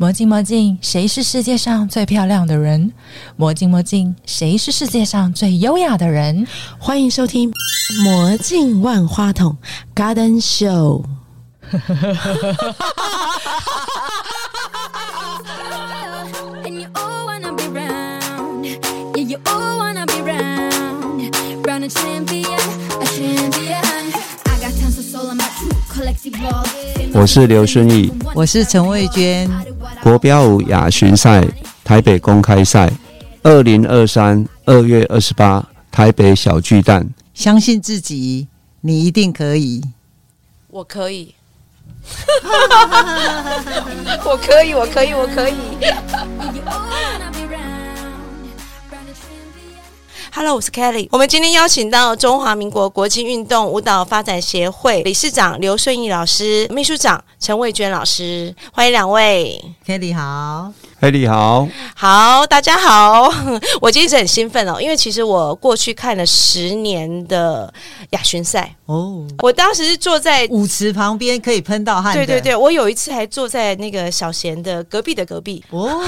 魔镜魔镜，谁是世界上最漂亮的人？魔镜魔镜，谁是世界上最优雅的人？欢迎收听《魔镜万花筒》Garden Show。我是刘顺义，我是陈慧娟。国标舞亚巡赛台北公开赛，二零二三二月二十八台北小巨蛋。相信自己，你一定可以。我可以，我可以，我可以，我可以。Hello，我是 Kelly。我们今天邀请到中华民国国际运动舞蹈发展协会理事长刘顺义老师、秘书长陈慧娟老师，欢迎两位。Kelly 好，黑你好，好，大家好，我今天一直很兴奋哦，因为其实我过去看了十年的亚巡赛，哦，我当时是坐在。舞池旁边可以喷到汗，对对对，我有一次还坐在那个小贤的隔壁的隔壁，哦，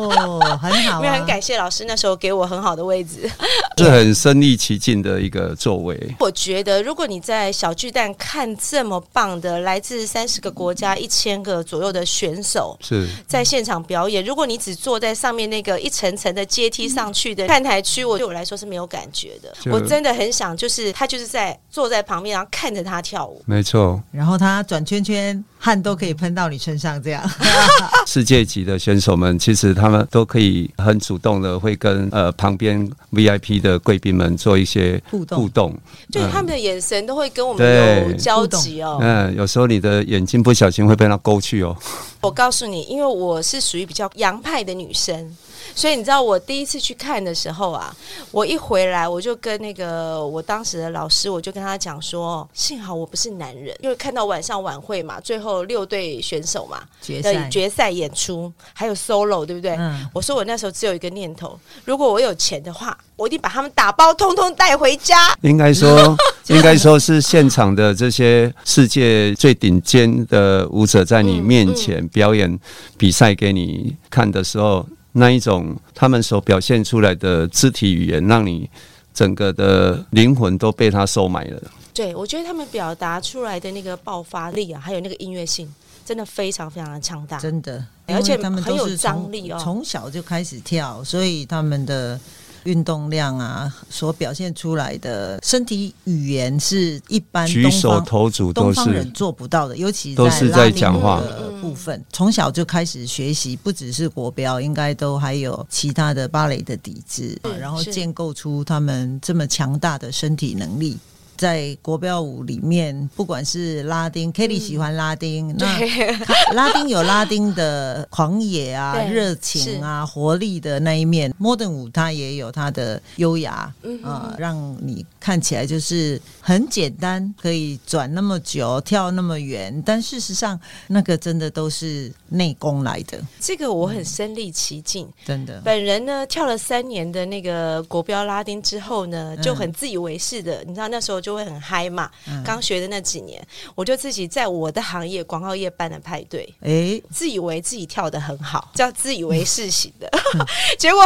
很好、啊，因为很感谢老师那时候给我很好的位置。是很身临其境的一个座位。我觉得，如果你在小巨蛋看这么棒的来自三十个国家、一千个左右的选手是。在现场表演，如果你只坐在上面那个一层层的阶梯上去的看台区，我对我来说是没有感觉的。我真的很想，就是他就是在坐在旁边，然后看着他跳舞。没错，然后他转圈圈，汗都可以喷到你身上，这样。世界级的选手们其实他们都可以很主动的会跟呃旁边 VIP 的贵宾们做一些互动互动。就是他们的眼神都会跟我们有交集哦。嗯，有时候你的眼睛不小心会被他勾去哦。我告诉你，因为我是属于比较洋派的女生，所以你知道我第一次去看的时候啊，我一回来我就跟那个我当时的老师，我就跟他讲说，幸好我不是男人，因为看到晚上晚会嘛，最后六队选手嘛决赛，决赛演出，还有 solo，对不对？嗯我说我那时候只有一个念头，如果我有钱的话，我一定把他们打包通通带回家。应该说，应该说是现场的这些世界最顶尖的舞者在你面前表演比赛给你看的时候，那一种他们所表现出来的肢体语言，让你整个的灵魂都被他收买了。对，我觉得他们表达出来的那个爆发力啊，还有那个音乐性，真的非常非常的强大。真的，而且他们很有都是从张力哦从小就开始跳，所以他们的。运动量啊，所表现出来的身体语言是一般举手东方投足都东方人是做不到的，尤其都是在拉丁讲话。的部分，从小就开始学习，不只是国标，应该都还有其他的芭蕾的底子，然后建构出他们这么强大的身体能力。在国标舞里面，不管是拉丁，Kelly 喜欢拉丁，那拉丁有拉丁的狂野啊、热情啊、活力的那一面，Modern 舞它也有它的优雅，啊、让你看起来就是很简单，可以转那么久、跳那么远，但事实上那个真的都是内功来的，这个我很身临其境。真的。本人呢，跳了三年的那个国标拉丁之后呢，嗯。就很自以为是的，你知道那时候就会很嗨嘛。嗯刚学的那几年，我就自己在我的行业广告业办的派对，哎，自以为自己跳的很好，叫自以为是型的。嗯 结果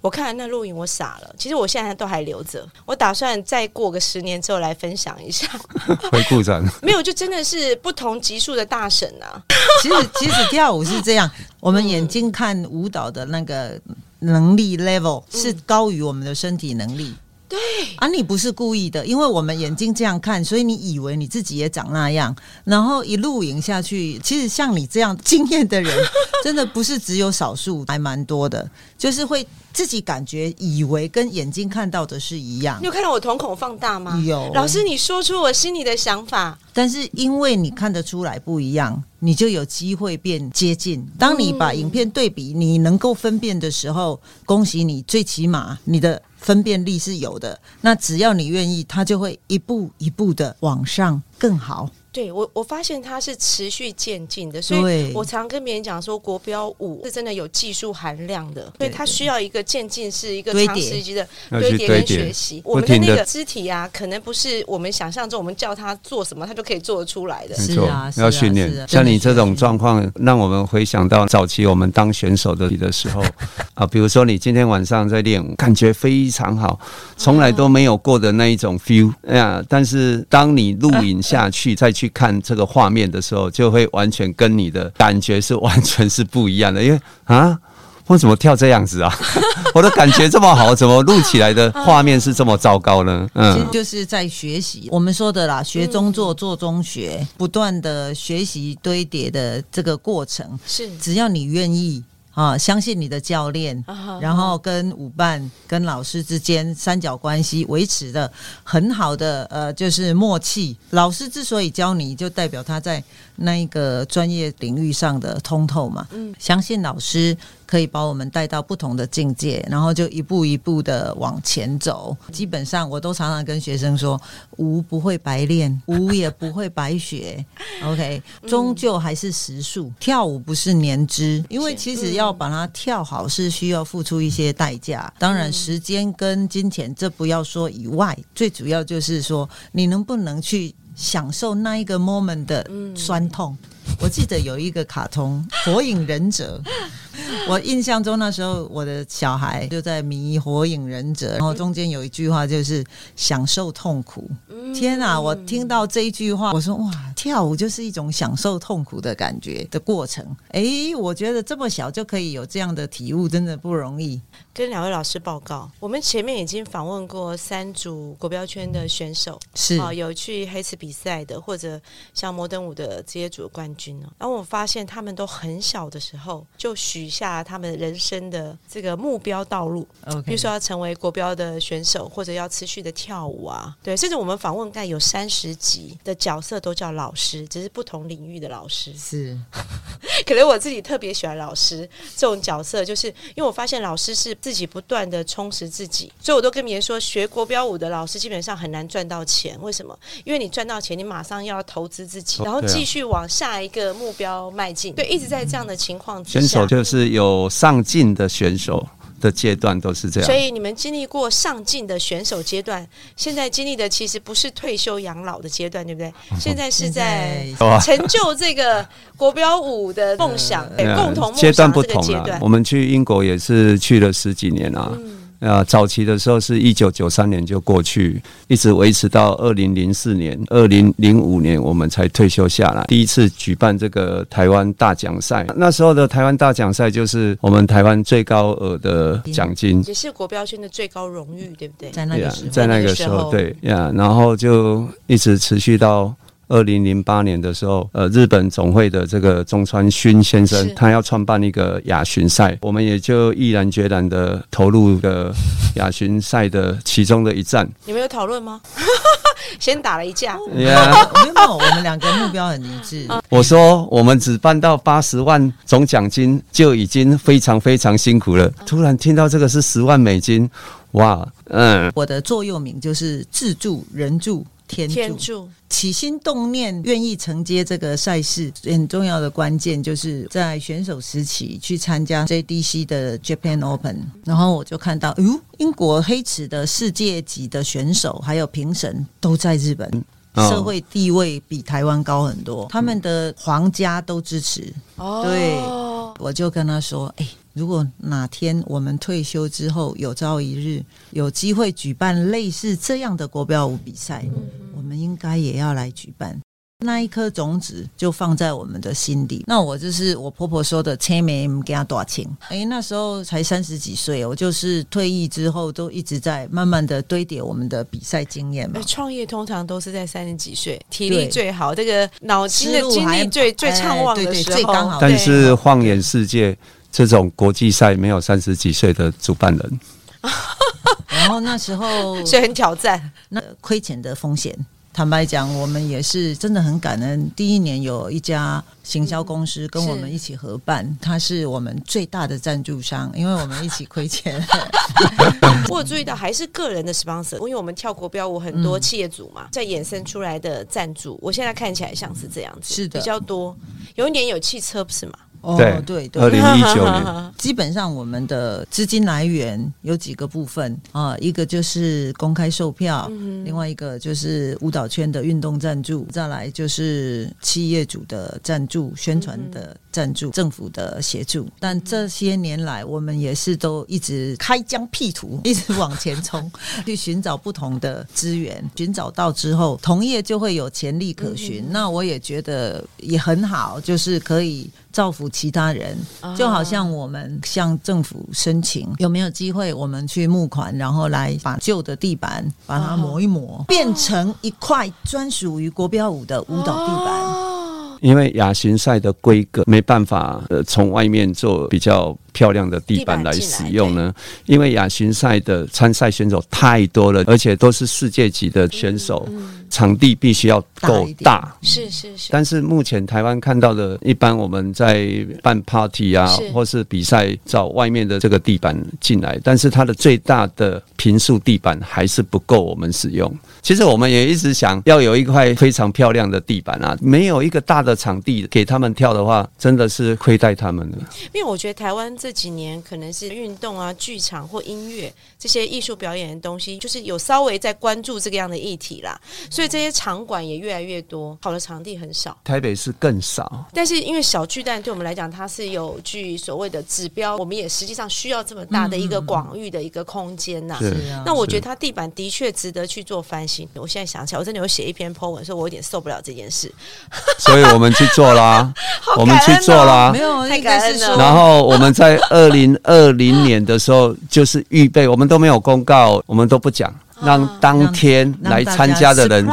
我看了那录影，我傻了。其实我现在都还留着，我打算再过个十年之后来分享一下。回顾展，没有，就真的是不同级数的大神啊。其实其实跳舞是这样，我们眼睛看舞蹈的那个能力 level 是高于我们的身体能力。对啊，你不是故意的，因为我们眼睛这样看，所以你以为你自己也长那样，然后一路赢下去。其实像你这样经验的人，真的不是只有少数，还蛮多的，就是会自己感觉以为跟眼睛看到的是一样你。有看到我瞳孔放大吗？有老师，你说出我心里的想法。但是因为你看得出来不一样，你就有机会变接近。当你把影片对比，你能够分辨的时候，恭喜你，最起码你的分辨力是有的。那只要你愿意，它就会一步一步的往上更好。对我，我发现它是持续渐进的，所以我常跟别人讲说，国标舞是真的有技术含量的，所以它需要一个渐进式、一个长时期的要堆叠跟学习。我们的那个肢体啊，可能不是我们想象中，我们叫他做什么，他就可以做得出来的。是没错啊要训练。像你这种状况，让我们回想到早期我们当选手的的时候啊，比如说你今天晚上在练舞，感觉非常好，从来都没有过的那一种 feel 哎呀。但是当你录影下去，再去看这个画面的时候，就会完全跟你的感觉是完全是不一样的，因为啊。我怎么跳这样子啊？我的感觉这么好，怎么录起来的画面是这么糟糕呢？其实嗯，就是在学习，我们说的啦，学中做，做中学，不断的学习堆叠的这个过程，是只要你愿意啊，相信你的教练，啊然后跟舞伴、跟老师之间三角关系维持的很好的呃，就是默契。老师之所以教你，就代表他在那一个专业领域上的通透嘛。嗯，相信老师可以把我们带到不同的境界，然后就一步一步的往前走。基本上，我都常常跟学生说，舞不会白练，舞也不会白学。OK，终究还是实数。跳舞不是年资，因为其实要把它跳好是需要付出一些代价。当然，时间跟金钱这不要说以外，最主要就是说你能不能去享受那一个 moment 的酸痛。我记得有一个卡通《火影忍者》，我印象中那时候我的小孩就在迷《火影忍者》，然后中间有一句话就是“享受痛苦”。天啊！我听到这一句话，我说哇，跳舞就是一种享受痛苦的感觉的过程。诶，我觉得这么小就可以有这样的体悟，真的不容易。跟两位老师报告，我们前面已经访问过三组国标圈的选手，是啊，有去黑池比赛的，或者像摩登舞的这些组的冠军哦。然后我发现他们都很小的时候就许下他们人生的这个目标道路比如说要成为国标的选手，或者要持续的跳舞啊。对，甚至我们访问盖有三十集的角色都叫老师，只是不同领域的老师。是 可能我自己特别喜欢老师这种角色，就是因为我发现老师是自己不断的充实自己，所以我都跟别人说，学国标舞的老师基本上很难赚到钱。为什么？因为你赚到钱，你马上要投资自己，然后继续往下一个目标迈进。对，一直在这样的情况之选手。就是有上进的选手的阶段都是这样所。以你们经历过上进的选手阶段，现在经历的其实不是退休养老的阶段，对不对？现在是在 成就这个国标舞的梦想，共同梦阶段不同阶段。。我们去英国也是去了十几年啊。嗯啊，早期的时候是一九九三年就过去，一直维持到二零零四年、二零零五年，我们才退休下来。第一次举办这个台湾大奖赛，那时候的台湾大奖赛就是我们台湾最高额的奖金，也是国标圈的最高荣誉，对不对？在那个时候，在那个时候，对呀，然后就一直持续到。二零零八年的时候，呃，日本总会的这个中川勋先生，他要创办一个亚巡赛，我们也就毅然决然的投入了亚巡赛的其中的一站。你们有讨论吗？先打了一架，呀，没有，没有我们两个目标很一致。我说我们只办到八十万总奖金就已经非常非常辛苦了，突然听到这个是十万美金，哇，嗯，我的座右铭就是自助、人助、天助。天助起心动念，愿意承接这个赛事，很重要的关键就是在选手时期去参加 JDC 的 Japan Open，然后我就看到，哟，英国黑池的世界级的选手还有评审都在日本。哦社会地位比台湾高很多，他们的皇家都支持。哦，对我就跟他说：“哎、如果哪天我们退休之后，有朝一日有机会举办类似这样的国标舞比赛，我们应该也要来举办。”那一颗种子就放在我们的心里。那我就是我婆婆说的“千没给他多少钱”。哎，那时候才三十几岁，我就是退役之后都一直在慢慢的堆叠我们的比赛经验嘛呃。创业通常都是在三十几岁，体力最好，这个脑筋的精力最最哎畅旺对对的时候，最刚好但是放眼世界，这种国际赛没有三十几岁的主办人，然后那时候 所以很挑战。那亏钱的风险坦白讲，我们也是真的很感恩。第一年有一家行销公司跟我们一起合办，他是我们最大的赞助商，因为我们一起亏钱。我有注意到还是个人的 sponsor，因为我们跳国标舞很多企业主嘛，在衍生出来的赞助，我现在看起来像是这样子，是的比较多。有一年有汽车不是吗？哦，对二对，零一九年，基本上我们的资金来源有几个部分啊，一个就是公开售票，另外一个就是舞蹈圈的运动赞助，再来就是企业主的赞助、宣传的赞助、政府的协助。但这些年来，我们也是都一直开疆辟土，一直往前冲，去寻找不同的资源。寻找到之后，同业就会有潜力可循。那我也觉得也很好，就是可以造福其他人，就好像我们向政府申请，有没有机会我们去募款，然后来把旧的地板把它磨一磨，变成一块专属于国标舞的舞蹈地板。哦。因为亚巡赛的规格没办法呃从外面做比较漂亮的地板来使用呢，因为亚巡赛的参赛选手太多了，而且都是世界级的选手，场地必须要够大大。是是是，但是目前台湾看到的，一般我们在办 party 啊是，或是比赛找外面的这个地板进来，但是它的最大的平数地板还是不够我们使用。其实我们也一直想要有一块非常漂亮的地板啊，没有一个大的场地给他们跳的话，真的是亏待他们了。因为我觉得台湾这几年可能是运动啊、剧场或音乐这些艺术表演的东西，就是有稍微在关注这个样的议题啦，所以这些场馆也越来越多，好的场地很少。台北是更少，但是因为小巨蛋对我们来讲，它是有具所谓的指标，我们也实际上需要这么大的一个广域的一个空间呐、是啊那我觉得它地板的确值得去做翻新。我现在想起来，我真的有写一篇 po 文，说我有点受不了这件事。所以我们去做啦，我们去做啦没。有，太应该是感恩了，然后我们在二零二零年的时候，就是预备，我们都没有公告，我们都不讲，让当天来参加的人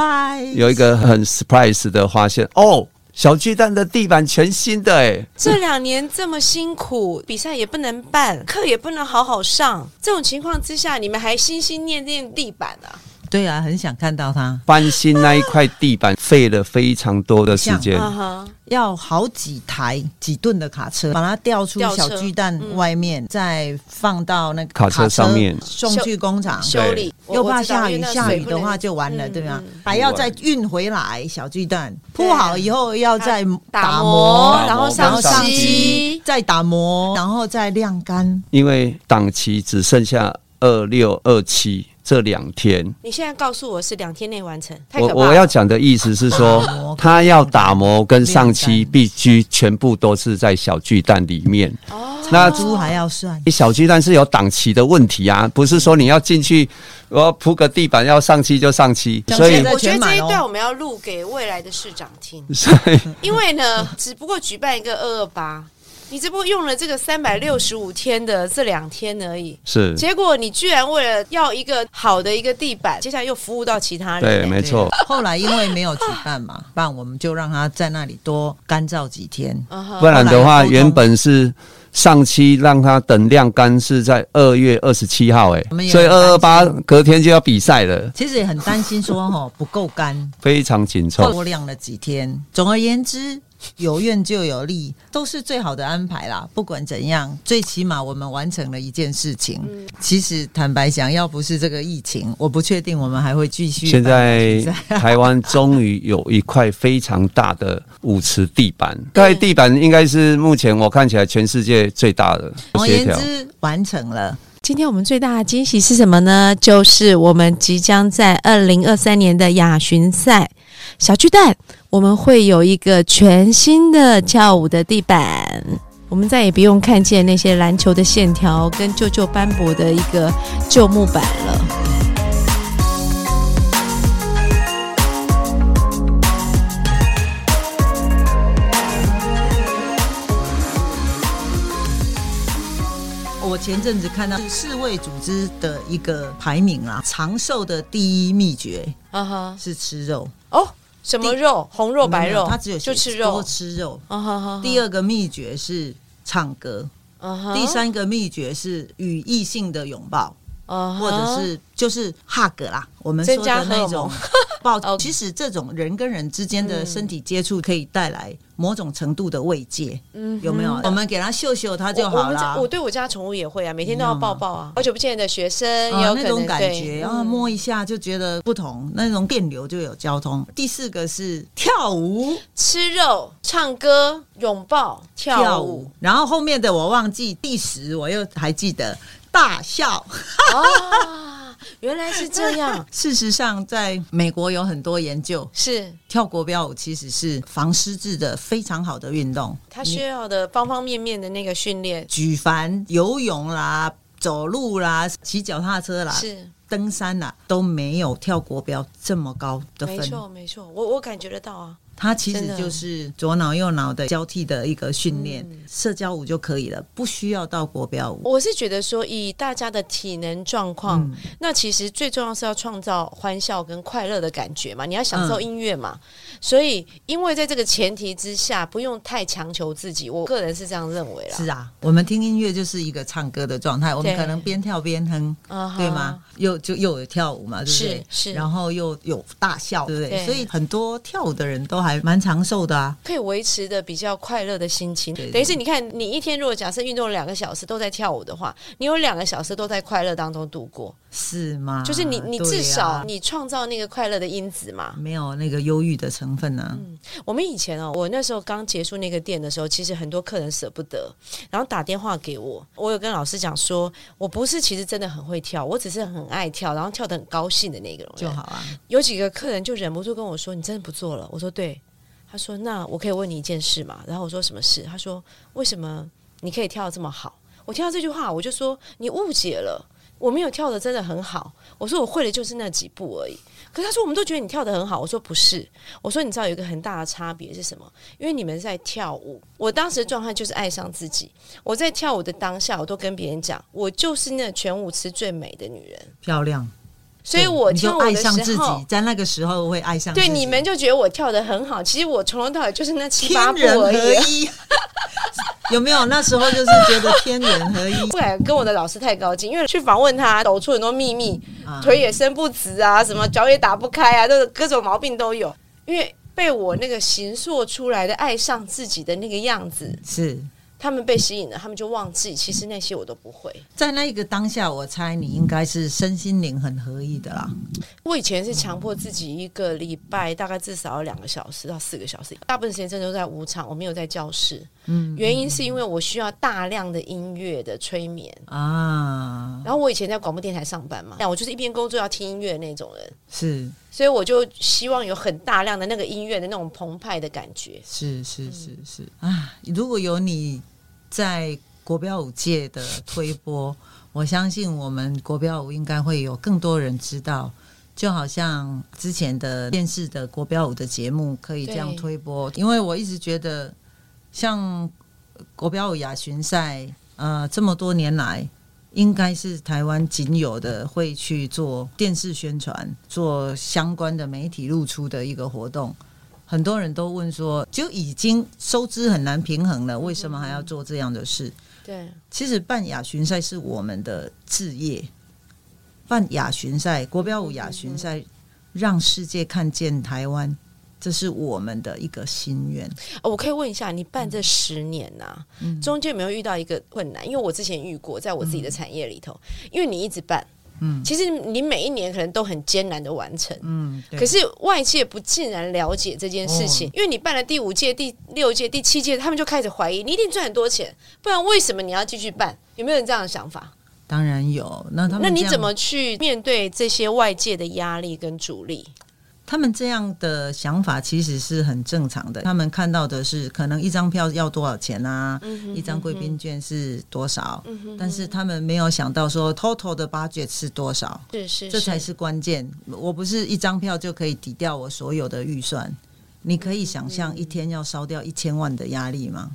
有一个很 surprise 的发现。哦，小巨蛋的地板全新的哎，这两年这么辛苦，比赛也不能办，课也不能好好上，这种情况之下，你们还心心念念地板啊？对啊，很想看到它，翻新那一块地板费了非常多的时间。啊，要好几台几吨的卡车把它吊出小巨蛋外面，再放到那个卡车上面送去工厂。修理又怕下雨，下雨的话就完了，嗯对吧嗯？还要再运回来小巨蛋，对铺好以后要再打磨磨，然后上漆，，再打磨，然后再晾干。因为档期只剩下二六二七这两天。你现在告诉我是两天内完成，太可怕了。我我要讲的意思是说，他要打磨跟上漆必须全部都是在小巨蛋里面。哦。那猪还要算，小巨蛋是有档期的问题啊，不是说你要进去，我要铺个地板要上漆就上漆，所以我觉得这一段我们要录给未来的市长听，所以因为呢，只不过举办一个二二八，你只不过用了这个三百六十五天的这两天而已。是结果你居然为了要一个好的一个地板，接下来又服务到其他人、对，没错。后来因为没有举办嘛，办我们就让他在那里多干燥几天。不然的话，原本是上期让他等晾干是在二月二十七号，哎所以很二二八隔天就要比赛了，其实也很担心说哈 不够干，非常紧凑。多晾了几天。总而言之，有愿就有利，都是最好的安排啦。不管怎样，最起码我们完成了一件事情。嗯其实坦白讲，要不是这个疫情，我不确定我们还会继续现在台湾终于有一块非常大的舞池地板，这块地板应该是目前我看起来全世界最大的总而协调。言之，完成了。今天我们最大的惊喜是什么呢？就是我们即将在二零二三年的亚巡赛小巨蛋，我们会有一个全新的跳舞的地板。我们再也不用看见那些篮球的线条跟旧旧斑驳的一个旧木板了。我前阵子看到是世卫组织的一个排名啊，长寿的第一秘诀啊哈，是吃肉，哦，什么肉？红肉、白肉？他只有就吃肉多肉。吃肉。第二个秘诀是唱歌，二第三个秘诀是与异性的拥抱。或者是就是 hug 啦，我们说的那种 抱。哦其实这种人跟人之间的身体接触可以带来某种程度的慰藉，嗯有没有？我们给他秀秀他就好了我。对我家宠物也会啊，每天都要抱抱啊。好久不见的学生也啊有那种感觉，然后嗯摸一下就觉得不同，那种电流就有交通。第四个是跳舞，吃肉、唱歌、拥抱、跳舞。，然后后面的我忘记，第十我又还记得大笑。啊，原来是这样，事实上，在美国有很多研究，是跳国标舞其实是防失智的非常好的运动。他需要的方方面面的那个训练。举凡游泳啦、走路啦、骑脚踏车啦、是，登山啦，都没有跳国标这么高的分。没错，没错，我我感觉得到啊。它其实就是左脑右脑的交替的一个训练，嗯社交舞就可以了，不需要到国标舞。我是觉得说，以大家的体能状况，嗯那其实最重要是要创造欢笑跟快乐的感觉嘛，你要享受嗯音乐嘛。所以，因为在这个前提之下，不用太强求自己，我个人是这样认为啦。是啊，我们听音乐就是一个唱歌的状态，我们可能边跳边哼，对吗？又就又有跳舞嘛，对不对？是是然后又有大笑，对不对？对所以很多跳舞的人都还蛮长寿的啊。可以维持的比较快乐的心情。对对等于是你看，你一天如果假设运动两个小时都在跳舞的话，你有两个小时都在快乐当中度过，是吗？就是你你至少你创造那个快乐的因子嘛。没有那个忧郁的成分呢、我们以前哦，我那时候刚结束那个店的时候，其实很多客人舍不得，然后打电话给我。我有跟老师讲说，我不是其实真的很会跳，我只是很爱跳，然后跳的很高兴的那个人。就好啊。有几个客人就忍不住跟我说：“你真的不做了？”我说：“对。”他说：“那我可以问你一件事嘛？”然后我说：“什么事？”他说：“为什么你可以跳得这么好？”我听到这句话，我就说：“你误解了，我没有跳的真的很好。”我说：“我会的就是那几步而已。”可是他说：“我们都觉得你跳的很好。”我说：“不是。”我说：“你知道有一个很大的差别是什么？因为你们在跳舞，我当时的状态就是爱上自己。我在跳舞的当下，我都跟别人讲，我就是那全舞池最美的女人。漂亮，所以我跳舞的爱上自时候己，，在那个时候会爱上。对你们就觉得我跳的很好，其实我从头到尾就是那七八步而已。一，有没有？那时候就是觉得天人合一 不敢跟我的老师太高兴，因为去访问他，抖出很多秘密，啊腿也伸不直啊，什么脚也打不开啊，都是各种毛病都有。因为被我那个形塑出来的爱上自己的那个样子，是他们被吸引了，他们就忘记，其实那些我都不会。在那一个当下，我猜你应该是身心灵很合一的啦。我以前是强迫自己一个礼拜大概至少要两个小时到四个小时，大部分时间真的都在舞场，我没有在教室。嗯原因是因为我需要大量的音乐的催眠。啊，然后我以前在广播电台上班嘛，我就是一边工作要听音乐的那种人，是所以我就希望有很大量的那个音乐的那种澎湃的感觉。是是是是啊！如果有你在国标舞界的推波，我相信我们国标舞应该会有更多人知道。就好像之前的电视的国标舞的节目可以这样推播，因为我一直觉得，像国标舞亚巡赛，呃，这么多年来，应该是台湾仅有的会去做电视宣传、做相关的媒体露出的一个活动。很多人都问说，就已经收支很难平衡了，为什么还要做这样的事？对，其实办亚巡赛是我们的志业，办亚巡赛、国标舞亚巡赛，让世界看见台湾，这是我们的一个心愿。哦我可以问一下，你办这十年呐、嗯中间有没有遇到一个困难？因为我之前遇过，在我自己的产业里头，因为你一直办，嗯其实你每一年可能都很艰难的完成。嗯，可是外界不尽然了解这件事情，因为你办了第五届、第六届、第七届，他们就开始怀疑你一定赚很多钱，不然为什么你要继续办？有没有人这样的想法？当然有。那他们那你怎么去面对这些外界的压力跟阻力？他们这样的想法其实是很正常的。他们看到的是可能一张票要多少钱啊，嗯一张贵宾券是多少，但是他们没有想到说 total 的 budget 是多少，是是，这才是关键。我不是一张票就可以抵掉我所有的预算。你可以想象一天要烧掉一千万的压力吗？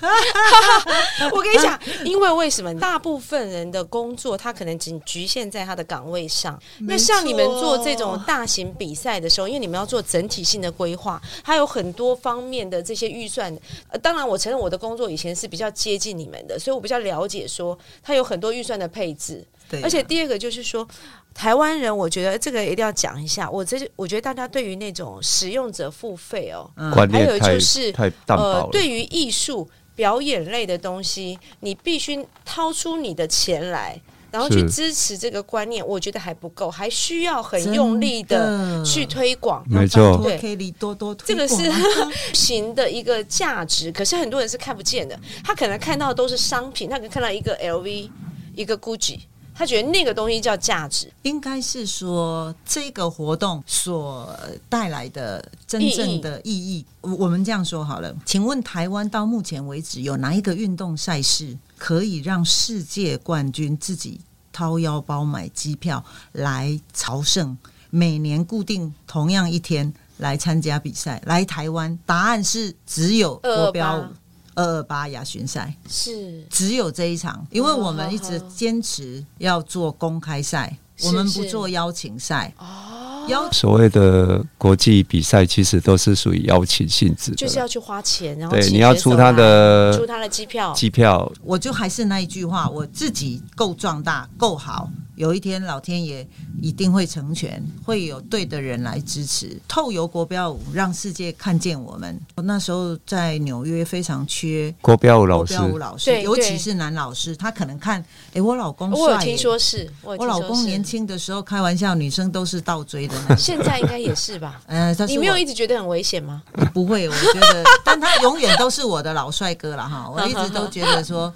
我跟你讲，因为为什么大部分人的工作，他可能仅局限在他的岗位上。那像你们做这种大型比赛的时候，因为你们要做整体性的规划，还有很多方面的这些预算。呃，当然，我承认我的工作以前是比较接近你们的，所以我比较了解说，他有很多预算的配置。对啊，而且第二个就是说，台湾人，我觉得这个一定要讲一下。我这我觉得大家对于那种使用者付费哦，嗯还有就是呃，。对于艺术表演类的东西，你必须掏出你的钱来，然后去支持这个观念，我觉得还不够，还需要很用力的去推广。没错对多多这个是 行的一个价值，可是很多人是看不见的。他可能看到的都是商品，他可能看到一个 LV，一个 GUCCI，他觉得那个东西叫价值。应该是说这个活动所带来的真正的意义。我我们这样说好了，请问台湾到目前为止有哪一个运动赛事可以让世界冠军自己掏腰包买机票来朝圣？每年固定同样一天来参加比赛，来台湾？答案是只有国标舞228二二八亚巡赛。是。只有这一场，因为我们一直坚持要做公开赛，我们不做邀请赛。哦，邀所谓的国际比赛，其实都是属于邀请性质，就是要去花钱，然后对，你要出他的出他的机票，机票，我就还是那一句话，我自己够壮大、够好，有一天老天爷一定会成全，会有对的人来支持，透由国标舞让世界看见我们。我那时候在纽约非常缺。国标舞老师国标舞老师，对对尤其是男老师，他可能看，哎、我老公帅耶我有听说是，我老公年，轻的时候开玩笑，女生都是倒追的那种。现在应该也是吧？呃，他是你没有一直觉得很危险吗？不会，我觉得，但他永远都是我的老帅哥了哈。我一直都觉得说，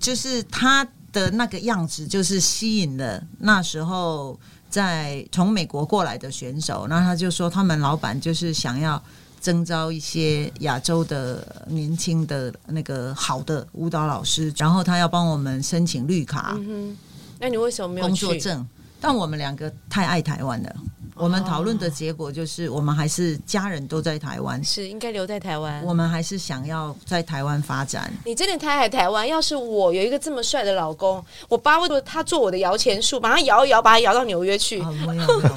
就是他的那个样子，就是吸引了那时候在从美国过来的选手。那他就说，他们老板就是想要征招一些亚洲的年轻的那个好的舞蹈老师，然后他要帮我们申请绿卡。嗯，那你为什么没有？工作证，但我们两个太爱台湾了。我们讨论的结果就是，我们还是家人都在台湾，是应该留在台湾。我们还是想要在台湾发展。你真的太爱台湾。要是我有一个这么帅的老公，我巴不得他做我的摇钱树，把他摇一摇，把他摇到纽约去。啊，没有，没有，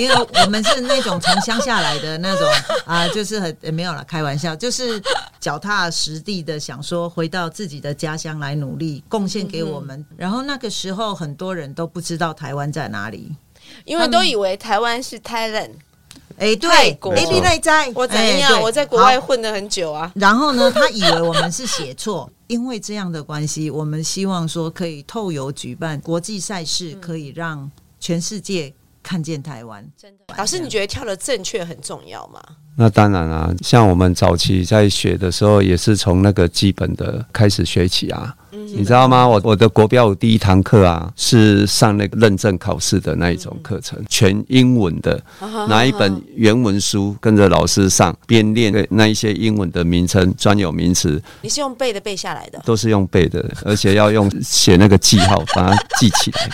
因为我们是那种从乡下来的那种啊，就是很、呃没有了，开玩笑，就是脚踏实地的想说回到自己的家乡来努力，贡献给我们。然后那个时候很多人都不知道台湾在哪里。因为都以为台湾是 Thailand，哎，泰对，国哎，你那在我怎哎样？对我在国外混了很久啊。然后呢，他以为我们是写错，因为这样的关系，我们希望说可以透由举办国际赛事，可以让全世界看见台湾。真的，老师，你觉得跳的正确很重要吗？那当然啊，像我们早期在学的时候，也是从那个基本的开始学起啊。你知道吗？我我的国标舞第一堂课啊，是上那个认证考试的那一种课程，全英文的，拿一本原文书跟着老师上，边练那一些英文的名称、专有名词，你是用背的背下来的，都是用背的，而且要用写那个记号把它记起来，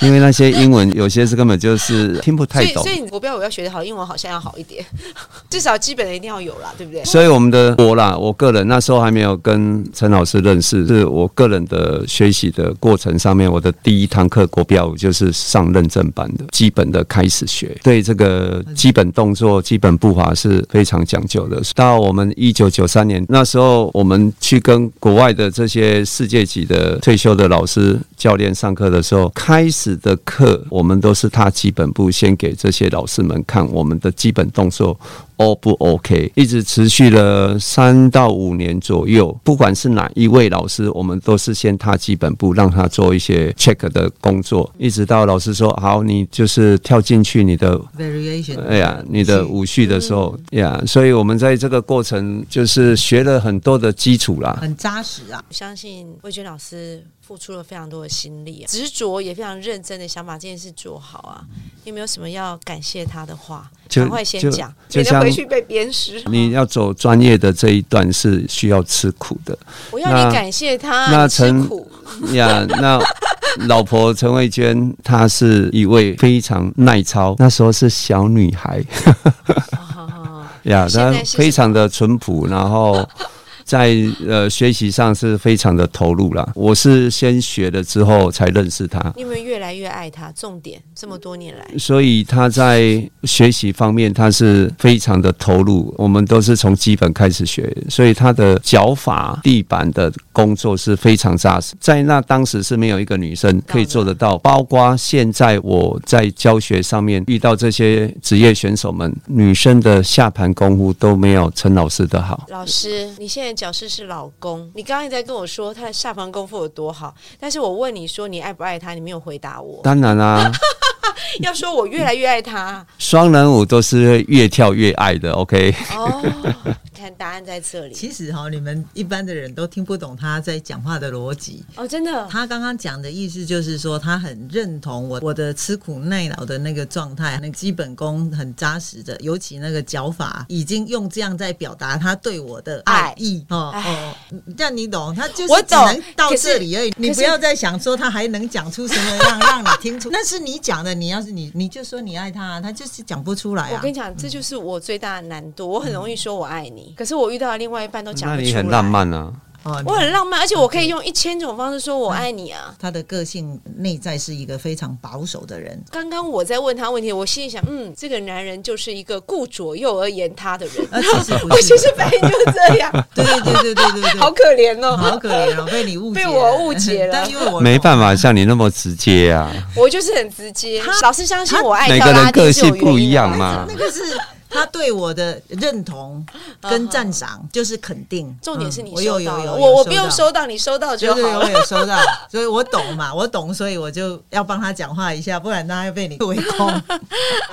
因为那些英文有些是根本就是听不太懂所以所。以你国标舞要学得好，英文好像要好一点，至少基本的一定要有啦，对不对？所以我们的我啦，我个人那时候还没有跟陈老师认识，是我个人的学习的过程上面，我的第一堂课国标舞就是上认证班的，基本的开始学，对这个基本动作、基本步伐是非常讲究的。到我们一九九三年那时候，我们去跟国外的这些世界级的退休的老师教练上课的时候，开始的课我们都是踏基本步，先给这些老师们看我们的基本动作 O 不 OK，一直持续了三到五年左右。不管是哪一位老师，我们都是先踏基本步，让他做一些 check 的工作，一直到老师说好，你就是跳进去你的 variation，哎呀，你的舞序的时候呀，所以我们在这个过程就是学了很多的基础啦。很扎实啊。我相信魏娟老师付出了非常多的心力、啊执着，也非常认真的想把这件事做好啊。你有没有什么要感谢他的话？就赶快先就讲，免得回去被鞭尸。你要走专业的这一段是需要吃苦的我要你感谢他，那陈苦。呀。那老婆陈慧娟，她是一位非常耐操，那时候是小女孩 呀，她非常的淳朴，然后在呃学习上是非常的投入啦。我是先学了之后才认识他，你有没有越来越爱他？重点这么多年来，所以他在学习方面他是非常的投入。我们都是从基本开始学，所以他的脚法、地板的工作是非常扎实。在那当时是没有一个女生可以做得到，包括现在我在教学上面遇到这些职业选手们，女生的下盘功夫都没有陈老师的好。老师，你现在角色是老公，你刚刚一直在跟我说他的下凡功夫有多好，但是我问你说你爱不爱他，你没有回答我。当然啦、要说我越来越爱他，双人舞都是越跳越爱的。OK，哦，看答案在这里。其实哈、你们一般的人都听不懂他在讲话的逻辑。哦，真的，他刚刚讲的意思就是说，他很认同我我的吃苦耐劳的那个状态，那个基本功很扎实的，尤其那个脚法，已经用这样在表达他对我的爱意哦哎哦，这样你懂？他就是只能到这里而已，你不要再想说他还能讲出什么样让你听出，那是你讲的。你要是你你就说你爱他，他就是讲不出来啊我跟。你讲，这就是我最大的难度。我很容易说我爱你，可是我遇到的另外一半都讲不出来。那你很浪，漫啊。哦我很浪漫，而且我可以用一千种方式说我爱你啊。他的个性内在是一个非常保守的人，刚刚我在问他问题，我心里想，嗯，这个男人就是一个顾左右而言他的人。啊，其实不 我是其，实反应就是这样，对对对对对对对，好可怜哦。好可怜哦，被你误解了，被我误解了但因为我没办法像你那么直接啊，我就是很直接。老师相信我爱每个人个性不一样嘛那。个是 他对我的认同跟赞赏，就是肯定。重点是你收到我我不用收到，你收到就好了。我有收到，所以我懂嘛，我懂，所以我就要帮他讲话一下，不然他要被你围攻。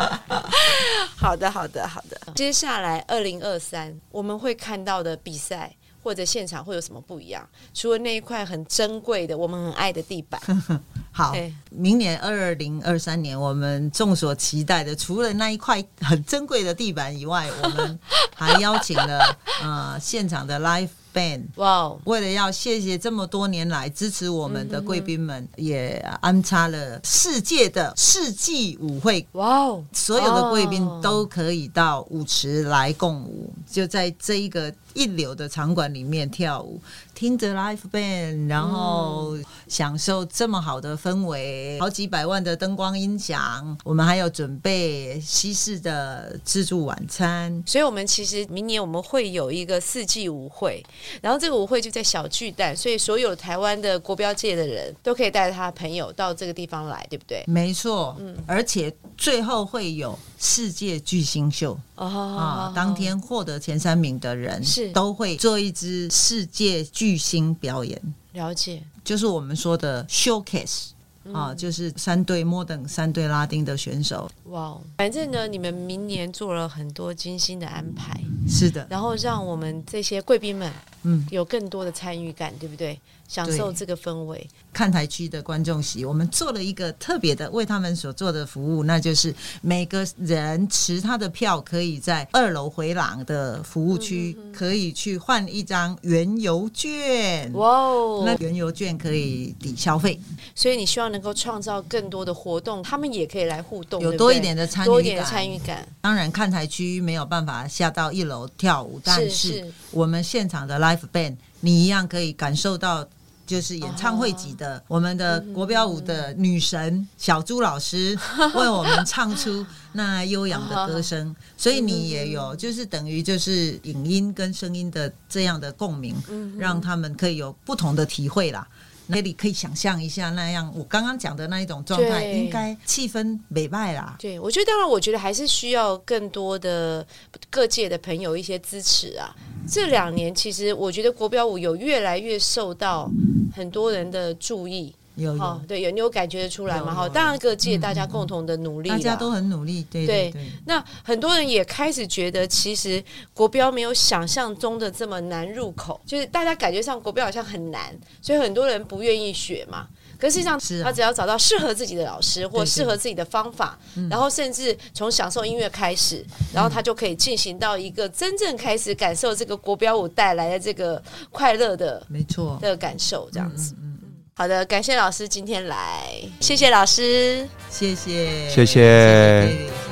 好的，好的，好的。接下来二零二三我们会看到的比赛或者现场会有什么不一样？除了那一块很珍贵的我们很爱的地板，好，明年二零二三年，我们众所期待的，除了那一块很珍贵的地板以外，我们 还邀请了呃现场的 live band。哇哦，为了要谢谢这么多年来支持我们的贵宾们，也安插了世界的世纪舞会。哇哦，所有的贵宾哦。都可以到舞池来共舞，就在这一个一流的场馆里面跳舞，听着 live band，然后享受这么好的氛围，好几百万的灯光音响，我们还有准备西式的自助晚餐。所以，我们其实明年我们会有一个四季舞会，然后这个舞会就在小巨蛋，所以所有台湾的国标界的人都可以带着他的朋友到这个地方来，对不对？没错，嗯而且最后会有世界巨星秀哦啊！当天获得前三名的人是都会做一支世界巨星表演。了解，就是我们说的 showcase 啊，就是三对 modern 三对拉丁的选手。哇哦！反正呢，你们明年做了很多精心的安排，是的，然后让我们这些贵宾们嗯，有更多的参与感，对不对？享受这个氛围。看台区的观众席，我们做了一个特别的为他们所做的服务，那就是每个人持他的票，可以在二楼回廊的服务区，可以去换一张原油券。哇哦！那原油券可以抵消费，所以你希望能够创造更多的活动，他们也可以来互动，有多一点的参与多一点参与感。当然，看台区没有办法下到一楼跳舞，但是是我们现场的 live band，你一样可以感受到。就是演唱会级的，我们的国标舞的女神小朱老师 为我们唱出那悠扬的歌声，所以你也有就是等于就是影音跟声音的这样的共鸣，让他们可以有不同的体会啦。那你可以想象一下那样，我刚刚讲的那一种状态，应该气氛美败啦。对，我觉得当然，我觉得还是需要更多的各界的朋友一些支持啊。这两年其实我觉得国标舞有越来越受到很多人的注意，有对，有你有感觉得出来吗？哈，有有当然各界大家共同的努力啦，大家都很努力，对对对对。那很多人也开始觉得，其实国标没有想象中的这么难入口，就是大家感觉上国标好像很难，所以很多人不愿意学嘛。可是实际上，他只要找到适合自己的老师或适合自己的方法，然后甚至从享受音乐开始，然后他就可以进行到一个真正开始感受这个国标舞带来的这个快乐的没错，的感受，这样子。好的，感谢老师今天来，谢谢老师。谢谢，谢谢。谢谢